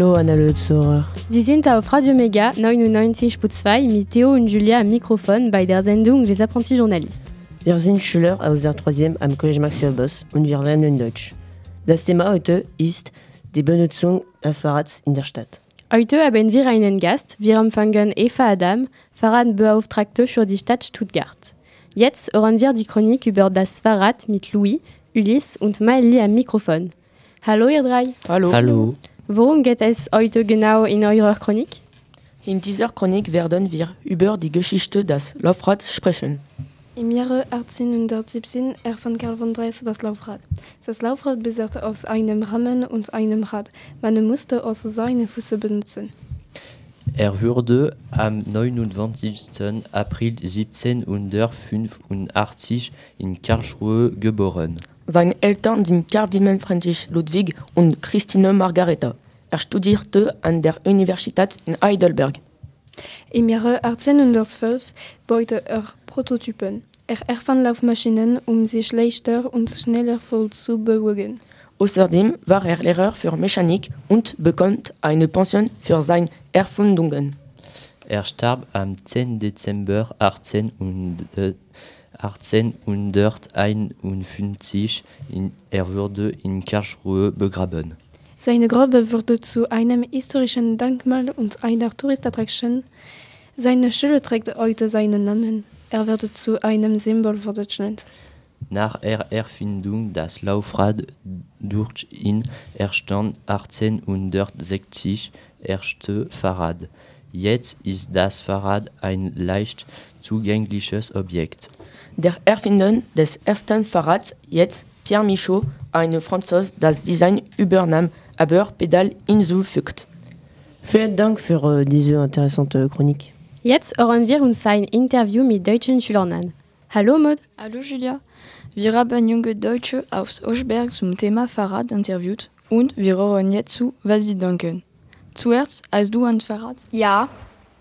Hallo Anna Zuhörer. Sie sind auf Radio Mega 99.2 mit Theo und Julia am Mikrofon bei der Sendung Les Apprentis Journalistes. Wir sind Schüler aus der 3. am College Maxwell Boss und wir lernen Deutsch. Das Thema heute ist die Benutzung des Fahrrads in der Stadt. Heute haben wir einen Gast. Wir empfangen Eva Adam, Fahrradbeauftragte für die Stadt Stuttgart. Jetzt hören wir die Chronik über das Fahrrad mit Louis, Ulysse und Miley am Mikrofon. Hallo ihr drei. Hallo. Hallo. Worum geht es heute genau in eurer Chronik? In dieser Chronik werden wir über die Geschichte des Laufrads sprechen. Im Jahre 1817 erfand Karl von Dres das Laufrad. Das Laufrad besaß aus einem Rahmen und einem Rad. Man musste also seine Füße benutzen. Er wurde am 29. April 1785 in Karlsruhe geboren. Seine Eltern sind Karl Wilhelm Friedrich Ludwig und Christine Margareta. Er studierte an der Universität in Heidelberg. Im Jahre 1812 baute er Prototypen. Er erfand Laufmaschinen, um sich leichter und schneller vollzubewegen. Außerdem war er Lehrer für Mechanik und bekam eine Pension für seine Erfindungen. Er starb am 10. Dezember 18 und, äh, 1851. In, er wurde in Karlsruhe begraben. Seine Grube wurde zu einem historischen Denkmal und einer Touristattraktion. Seine Schule trägt heute seinen Namen. Er wird zu einem Symbol für Deutschland. Nach der Erfindung des Laufrad durch ihn erstand 1860 erste Fahrrad. Jetzt ist das Fahrrad ein leicht zugängliches Objekt. Der Erfinder des ersten Fahrrads, jetzt Pierre Michaud, ein Franzose, das Design übernahm, aber Pedal hinzufügt. Vielen Dank für äh, diese interessante Chronik. Jetzt hören wir uns ein Interview mit deutschen Schülern an. Hallo Maud. Hallo Julia. Wir haben junge Deutsche aus Oschberg zum Thema Fahrrad interviewt und wir hören jetzt zu, was sie denken. Zuerst, hast du ein Fahrrad? Ja,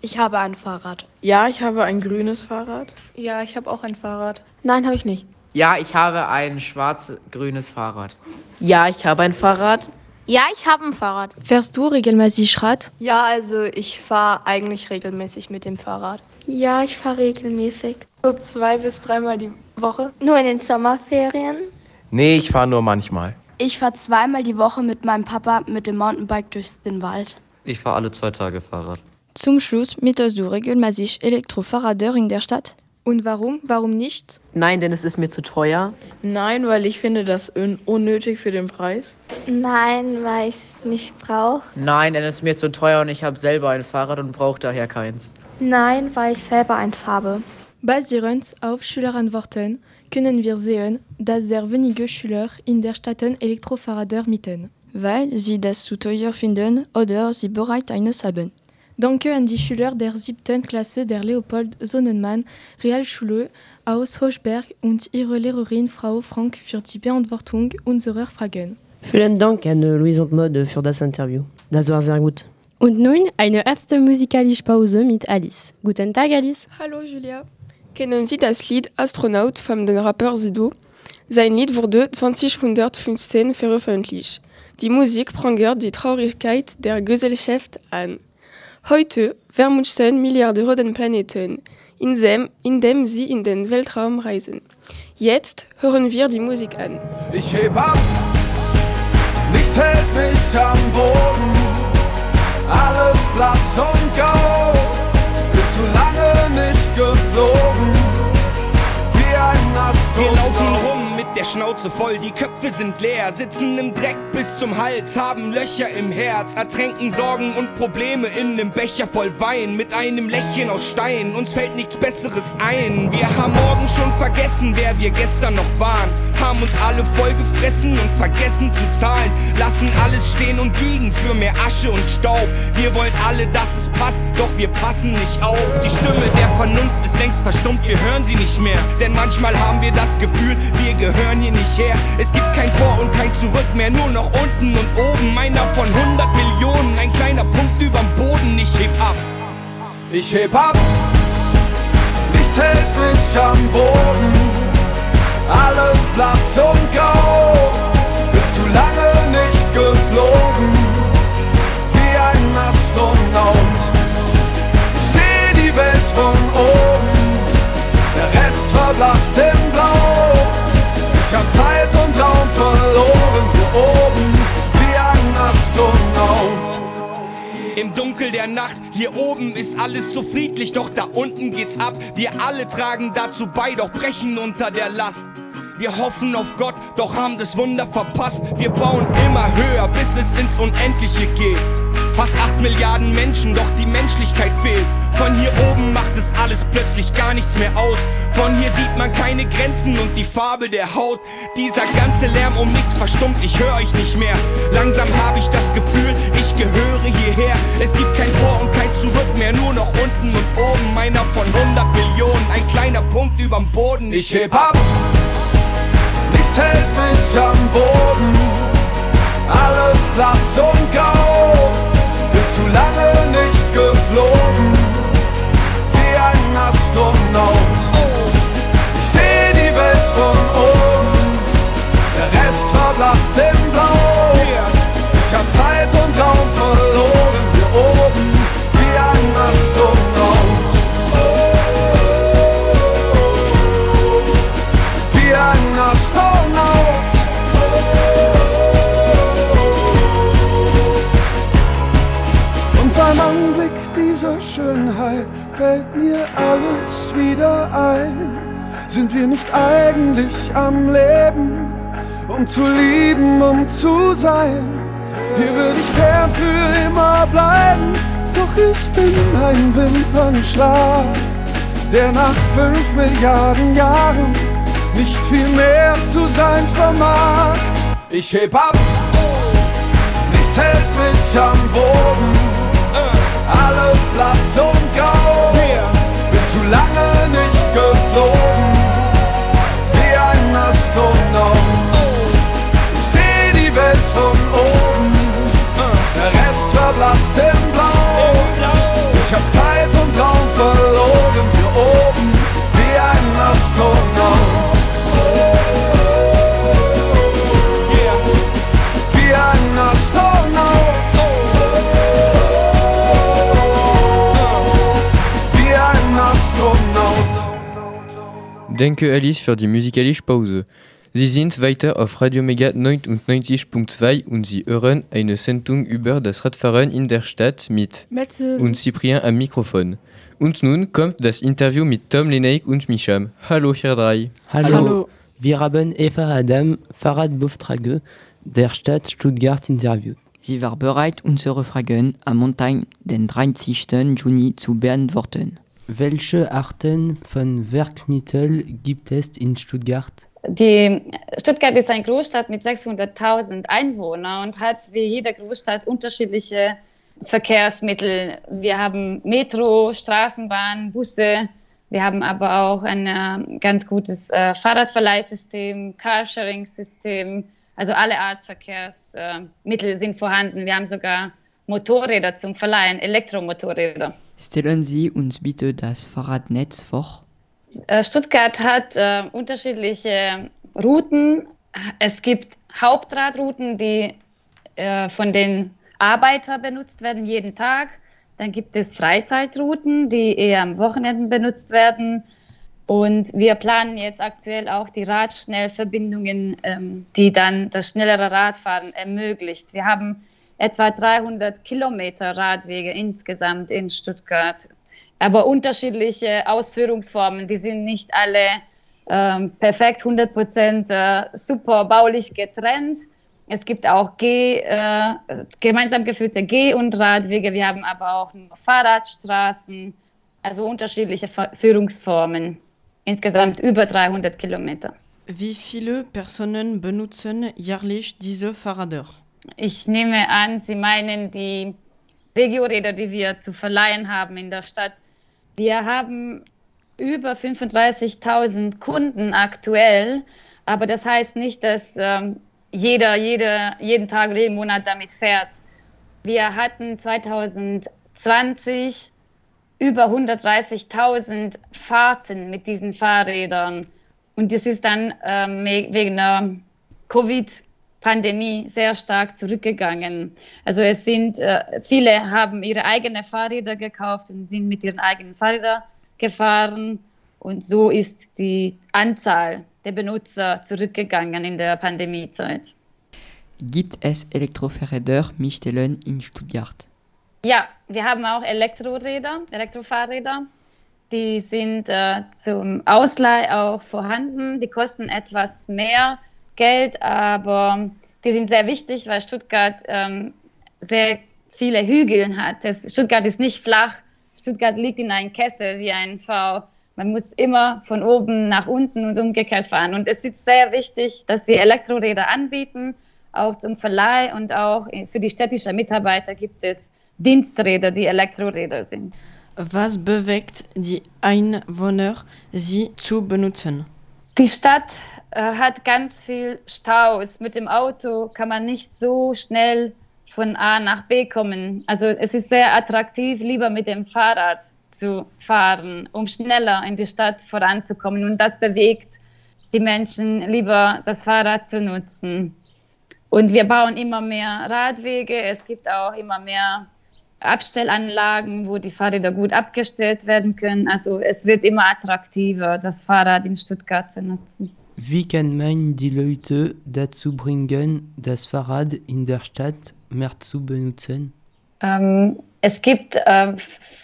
ich habe ein Fahrrad. Ja, ich habe ein grünes Fahrrad. Ja, ich habe auch ein Fahrrad. Nein, habe ich nicht. Ja, ich habe ein schwarz-grünes Fahrrad. Ja, ich habe ein Fahrrad. Ja, ich habe ein Fahrrad. Fährst du regelmäßig Rad? Ja, also ich fahre eigentlich regelmäßig mit dem Fahrrad. Ja, ich fahre regelmäßig. So zwei bis dreimal die Woche. Nur in den Sommerferien? Nee, ich fahre nur manchmal. Ich fahre zweimal die Woche mit meinem Papa mit dem Mountainbike durch den Wald. Ich fahre alle zwei Tage Fahrrad. Zum Schluss mietest du regelmäßig Elektrofahrräder in der Stadt? Und warum? Warum nicht? Nein, denn es ist mir zu teuer. Nein, weil ich finde das un unnötig für den Preis. Nein, weil ich es nicht brauche. Nein, denn es ist mir zu teuer und ich habe selber ein Fahrrad und brauche daher keins. Nein, weil ich selber eins habe. Basierend auf Schülerantworten können wir sehen, dass sehr wenige Schüler in der Stadt Elektrofahrräder mieten. Weil sie das zu teuer finden oder sie bereit eines haben. Danke an die Schüler der siebten Klasse der Leopold Sonnenmann Realschule aus Hochberg und ihre Lehrerin Frau Frank für die Beantwortung unserer Fragen. Vielen Dank an Louise und Maud für das Interview. Das war sehr gut. Und nun eine erste musikalische Pause mit Alice. Guten Tag, Alice. Hallo, Julia. Kennen Sie das Lied Astronaut von dem Rapper Sido? Sein Lied wurde 2015 veröffentlicht. Die Musik prangert die Traurigkeit der Gesellschaft an. Heute vermuten Milliarden Planeten, indem, indem sie in den Weltraum reisen. Jetzt hören wir die Musik an. Ich heb ab, nichts hält mich am Boden, alles blass und grau, der Schnauze voll, die Köpfe sind leer, sitzen im Dreck bis zum Hals, haben Löcher im Herz, ertränken Sorgen und Probleme in nem Becher voll Wein, mit einem Lächeln aus Stein, uns fällt nichts Besseres ein. Wir haben morgen schon vergessen, wer wir gestern noch waren, haben uns alle voll gefressen und vergessen zu zahlen, lassen alles stehen und liegen für mehr Asche und Staub. Wir wollen alle, dass es passt, doch wir passen nicht auf. Die Stimme der Vernunft ist längst verstummt, wir hören sie nicht mehr, denn manchmal haben wir das Gefühl, wir gehören hier nicht her. Es gibt kein Vor und kein Zurück mehr, nur noch unten und oben. Einer von 100 Millionen, ein kleiner Punkt überm Boden. Ich heb ab. Ich heb ab, nichts hält mich am Boden. Alles blass und grau, bin zu lange nicht geflogen. Wie Astronaut. Ich seh die Welt von oben, der Rest verblasst im Blau. Ich hab Zeit und Raum verloren, hier oben wie ein Astronaut. Im Dunkel der Nacht, hier oben ist alles so friedlich, doch da unten geht's ab. Wir alle tragen dazu bei, doch brechen unter der Last. Wir hoffen auf Gott, doch haben das Wunder verpasst. Wir bauen immer höher, bis es ins Unendliche geht. Fast 8 Milliarden Menschen, doch die Menschlichkeit fehlt. Von hier oben macht es alles plötzlich gar nichts mehr aus. Von hier sieht man keine Grenzen und die Farbe der Haut. Dieser ganze Lärm um nichts verstummt, ich höre euch nicht mehr. Langsam habe ich das Gefühl, ich gehöre hierher. Es gibt kein Vor und kein Zurück mehr, nur noch unten und oben. Meiner von 100 Millionen, ein kleiner Punkt überm Boden. Ich heb ab, hält mich am Boden. Alles blass und grau, bin zu lange nicht geflogen, wie ein Astronaut. Ich seh die Welt von oben, der Rest verblasst im Blau. Ich hab Zeit und Raum verloren, hier oben, fällt mir alles wieder ein. Sind wir nicht eigentlich am Leben, um zu lieben, um zu sein? Hier würde ich gern für immer bleiben, doch ich bin ein Wimpernschlag, der nach fünf Milliarden Jahren nicht viel mehr zu sein vermag. Ich heb ab, nichts hält mich am Boden, alles blass Denke Alice für die musikalische Pause. Sie sind weiter auf Radio Mega 99.2 und Sie hören eine Sendung über das Radfahren in der Stadt mit Mette. und Cyprien am Mikrofon. Und nun kommt das Interview mit Tom Lenaik und Micham. Hallo, Herr Drei. Hallo. Hallo. Wir haben Eva Adam, Fahrradbeauftragte der Stadt Stuttgart interviewt. Sie war bereit, unsere Fragen am Montag, den 30. Juni, zu beantworten. Welche Arten von Werkmitteln gibt es in Stuttgart? Die Stuttgart ist eine Großstadt mit 600.000 Einwohnern und hat wie jede Großstadt unterschiedliche Verkehrsmittel. Wir haben Metro, Straßenbahn, Busse. Wir haben aber auch ein äh, ganz gutes äh, Fahrradverleihsystem, Carsharing-System. Also alle Art Verkehrsmittel sind vorhanden. Wir haben sogar Motorräder zum Verleihen, Elektromotorräder. Stellen Sie uns bitte das Fahrradnetz vor. Äh, Stuttgart hat äh, unterschiedliche Routen. Es gibt Hauptradrouten, die äh, von den Arbeitern benutzt werden jeden Tag. Dann gibt es Freizeitrouten, die eher am Wochenenden benutzt werden. Und wir planen jetzt aktuell auch die Radschnellverbindungen, ähm, die dann das schnellere Radfahren ermöglicht. Wir haben etwa 300 Kilometer Radwege insgesamt in Stuttgart aber unterschiedliche Ausführungsformen. Die sind nicht alle ähm, perfekt 100 Prozent äh, super baulich getrennt. Es gibt auch Geh, äh, gemeinsam geführte Geh- und Radwege. Wir haben aber auch Fahrradstraßen, also unterschiedliche Führungsformen. Insgesamt über 300 Kilometer. Wie viele Personen benutzen jährlich diese Fahrräder? Ich nehme an, Sie meinen die Regioräder, die wir zu verleihen haben in der Stadt. Wir haben über 35.000 Kunden aktuell, aber das heißt nicht, dass ähm, jeder, jeder jeden Tag oder jeden Monat damit fährt. Wir hatten 2020 über 130.000 Fahrten mit diesen Fahrrädern und das ist dann ähm, wegen der Covid Pandemie sehr stark zurückgegangen. Also es sind, äh, viele haben ihre eigenen Fahrräder gekauft und sind mit ihren eigenen Fahrrädern gefahren. Und so ist die Anzahl der Benutzer zurückgegangen in der Pandemiezeit. Gibt es Elektrofahrräder Michelin in Stuttgart? Ja, wir haben auch Elektroräder, Elektrofahrräder. Die sind äh, zum Ausleih auch vorhanden. Die kosten etwas mehr Geld, aber die sind sehr wichtig, weil Stuttgart ähm, sehr viele Hügel hat. Das, Stuttgart ist nicht flach. Stuttgart liegt in einem Kessel wie ein V. Man muss immer von oben nach unten und umgekehrt fahren. Und es ist sehr wichtig, dass wir Elektroräder anbieten, auch zum Verleih und auch für die städtischen Mitarbeiter gibt es Diensträder, die Elektroräder sind. Was bewegt die Einwohner, sie zu benutzen? Die Stadt äh, hat ganz viel Staus. Mit dem Auto kann man nicht so schnell von A nach B kommen. Also es ist sehr attraktiv, lieber mit dem Fahrrad zu fahren, um schneller in die Stadt voranzukommen. Und das bewegt die Menschen, lieber das Fahrrad zu nutzen. Und wir bauen immer mehr Radwege. Es gibt auch immer mehr Abstellanlagen, wo die Fahrräder gut abgestellt werden können. Also es wird immer attraktiver, das Fahrrad in Stuttgart zu nutzen. Wie kann man die Leute dazu bringen, das Fahrrad in der Stadt mehr zu benutzen? Ähm, es gibt äh,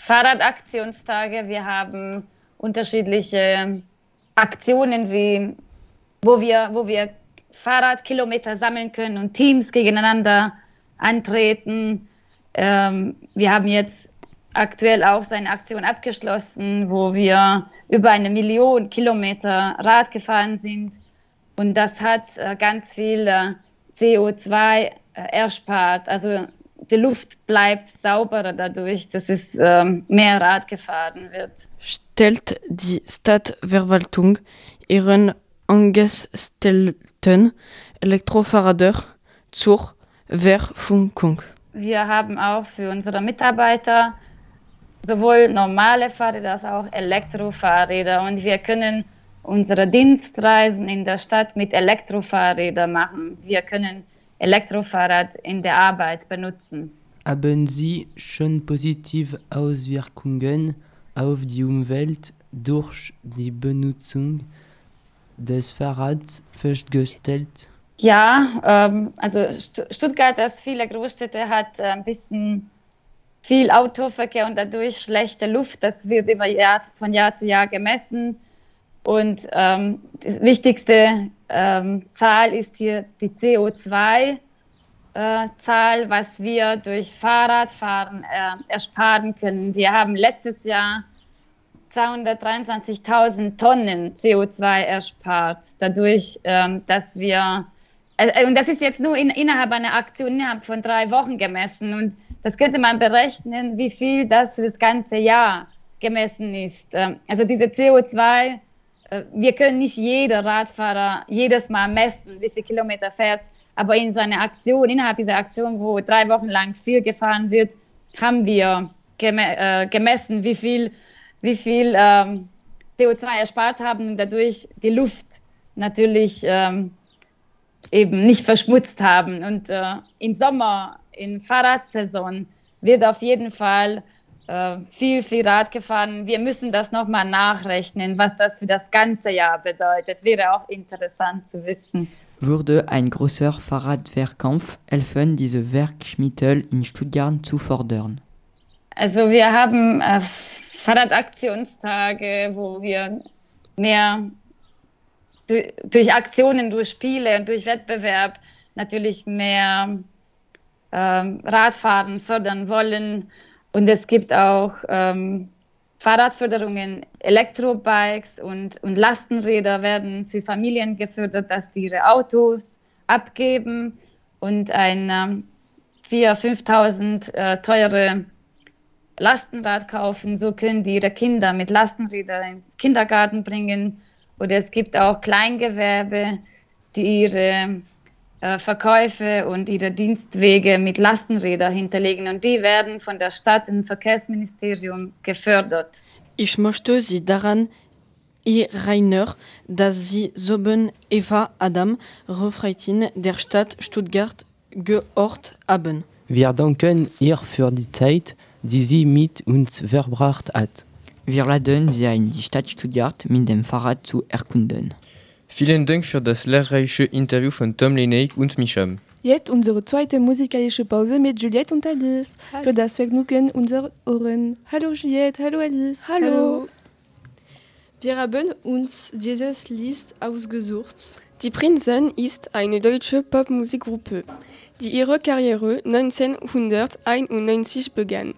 Fahrradaktionstage. Wir haben unterschiedliche Aktionen, wie, wo, wir, wo wir Fahrradkilometer sammeln können und Teams gegeneinander antreten. Ähm, wir haben jetzt aktuell auch so eine Aktion abgeschlossen, wo wir über eine Million Kilometer Rad gefahren sind. Und das hat äh, ganz viel äh, CO2 äh, erspart. Also die Luft bleibt sauberer dadurch, dass es ähm, mehr Rad gefahren wird. Stellt die Stadtverwaltung ihren angestellten Elektrofahrräder zur Verfügung? Wir haben auch für unsere Mitarbeiter sowohl normale Fahrräder als auch Elektrofahrräder und wir können unsere Dienstreisen in der Stadt mit Elektrofahrrädern machen. Wir können Elektrofahrrad in der Arbeit benutzen. Haben Sie schon positive Auswirkungen auf die Umwelt durch die Benutzung des Fahrrads festgestellt? Ja, ähm, also Stuttgart, das viele Großstädte hat äh, ein bisschen viel Autoverkehr und dadurch schlechte Luft. Das wird immer Jahr, von Jahr zu Jahr gemessen. Und ähm, die wichtigste ähm, Zahl ist hier die CO2-Zahl, äh, was wir durch Fahrradfahren äh, ersparen können. Wir haben letztes Jahr 223.000 Tonnen CO2 erspart, dadurch, ähm, dass wir, und das ist jetzt nur in, innerhalb einer Aktion, innerhalb von drei Wochen gemessen. Und das könnte man berechnen, wie viel das für das ganze Jahr gemessen ist. Ähm, also diese CO2, äh, wir können nicht jeder Radfahrer jedes Mal messen, wie viele Kilometer fährt, aber in so einer Aktion, innerhalb dieser Aktion, wo drei Wochen lang viel gefahren wird, haben wir äh, gemessen, wie viel, wie viel ähm, CO2 erspart haben und dadurch die Luft natürlich ähm, eben nicht verschmutzt haben. Und äh, im Sommer in Fahrradsaison wird auf jeden Fall äh, viel, viel Rad gefahren. Wir müssen das nochmal nachrechnen, was das für das ganze Jahr bedeutet. Wäre auch interessant zu wissen. Würde ein großer Fahrradwehrkampf helfen, diese Werkmittel in Stuttgart zu fördern? Also wir haben äh, Fahrradaktionstage, wo wir mehr durch, durch Aktionen, durch Spiele und durch Wettbewerb natürlich mehr ähm, Radfahren fördern wollen. Und es gibt auch ähm, Fahrradförderungen, Elektrobikes und, und Lastenräder werden für Familien gefördert, dass die ihre Autos abgeben und ein ähm, 4.000, 5.000 äh, teure Lastenrad kaufen. So können die ihre Kinder mit Lastenrädern ins Kindergarten bringen. Oder es gibt auch Kleingewerbe, die ihre äh, Verkäufe und ihre Dienstwege mit Lastenrädern hinterlegen und die werden von der Stadt- und Verkehrsministerium gefördert. Ich möchte Sie daran e Rainer, dass sie soben Eva Adam Refreitin der Stadt Stuttgart geort haben. Wir danken ihr für die Zeit, die sie mit uns verbracht hat. Wir laden Sie ein, die Stadt Stuttgart mit dem Fahrrad zu erkunden. Vielen Dank für das lehrreiche Interview von Tom Leney und Micham. Jetzt unsere zweite musikalische Pause mit Juliette und Alice. Für das Vergnügen unserer Ohren. Hallo Juliette, hallo Alice. Hallo. Wir haben uns dieses Lied ausgesucht. Die Prinzen ist eine deutsche Popmusikgruppe, die ihre Karriere 1991 begann.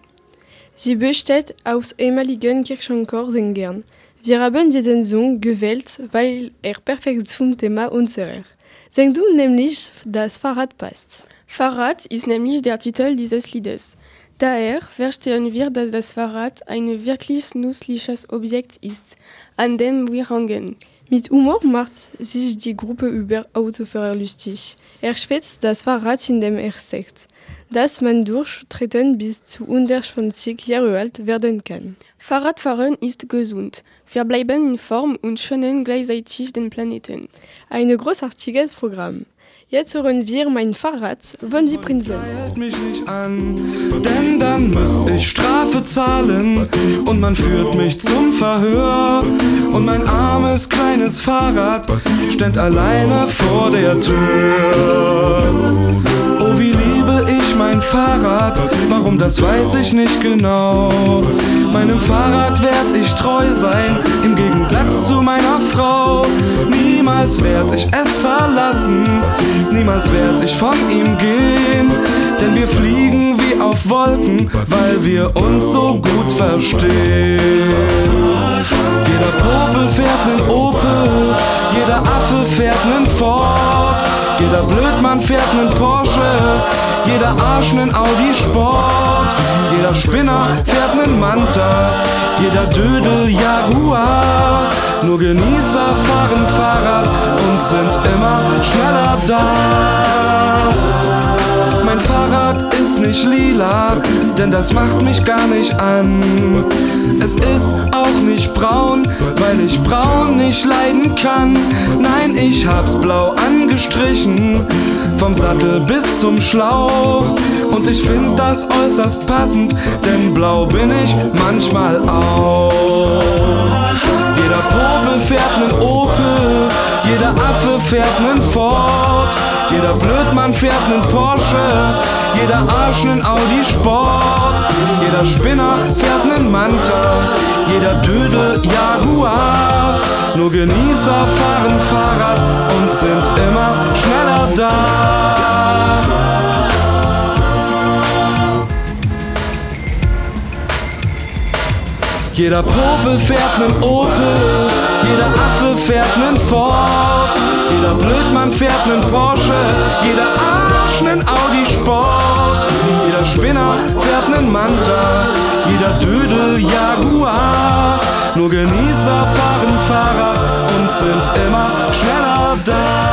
Sie besteht aus ehemaligen Kirchenchorsängern. Wir haben diesen Song gewählt, weil er perfekt zum Thema unserer Sendung, nämlich das Fahrrad passt. Fahrrad ist nämlich der Titel dieses Liedes. Daher verstehen wir, dass das Fahrrad ein wirklich nützliches Objekt ist, an dem wir hängen. Mit Humor macht sich die Gruppe über Autofahrer lustig. Er schwätzt das Fahrrad, indem er sagt, dass man durch Treten bis zu 120 Jahre alt werden kann. Fahrradfahren ist gesund. Wir bleiben in Form und schonen gleichzeitig den Planeten. Ein großartiges Programm. Jetzt hören wir mein Fahrrad von die Prinzen. Hält mich nicht an, denn dann müsste ich Strafe zahlen und man führt mich zum Verhör und mein armes kleines Fahrrad steht alleine vor der Tür. Mein Fahrrad, warum das weiß ich nicht genau. Meinem Fahrrad werd ich treu sein, im Gegensatz zu meiner Frau. Niemals werd ich es verlassen, niemals werd ich von ihm gehen. Denn wir fliegen wie auf Wolken, weil wir uns so gut verstehen. Jeder Popel fährt nen Opel, jeder Affe fährt nen Ford, jeder Blödmann fährt nen Porsche, jeder Arsch nen Audi Sport, jeder Spinner fährt nen Manta, jeder Dödel Jaguar. Nur Genießer fahren Fahrrad und sind immer schneller da. Mein Fahrrad ist nicht lila, denn das macht mich gar nicht an. Es ist auch nicht braun, weil ich braun nicht leiden kann. Nein, ich hab's blau angestrichen, vom Sattel bis zum Schlauch. Und ich find das äußerst passend, denn blau bin ich manchmal auch. Jeder Popel fährt nen Opel, jeder Affe fährt nen Ford, jeder Blödmann fährt nen Porsche, jeder Arsch nen Audi Sport, jeder Spinner fährt nen Manta, jeder Dödel Jaguar. Nur Genießer fahren Fahrrad und sind immer schneller da. Jeder Popel fährt nen Opel, jeder Affe fährt nen Ford, jeder Blödmann fährt nen Porsche, jeder Arsch nen Audi Sport, jeder Spinner fährt nen Manta, jeder Dödel Jaguar. Nur Genießer fahren Fahrrad und sind immer schneller da.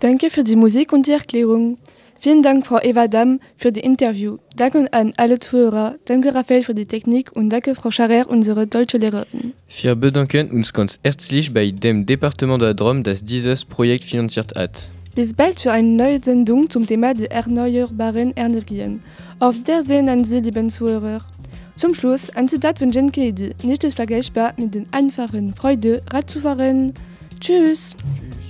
Danke für die Musik und die Erklärung. Vielen Dank, Frau Eva Damm, für die Interview. Danke an alle Zuhörer. Danke, Raphael, für die Technik und danke, Frau Scharer, unsere deutsche Lehrerin. Wir bedanken uns ganz herzlich bei dem Departement der Drôme, das dieses Projekt finanziert hat. Bis bald für eine neue Sendung zum Thema der erneuerbaren Energien. Auf Wiedersehen an Sie, lieben Zuhörer. Zum Schluss ein Zitat von Jen Kennedy. Nicht ist vergleichbar mit den einfachen Freude, Radzufahren. Tschüss. Tschüss.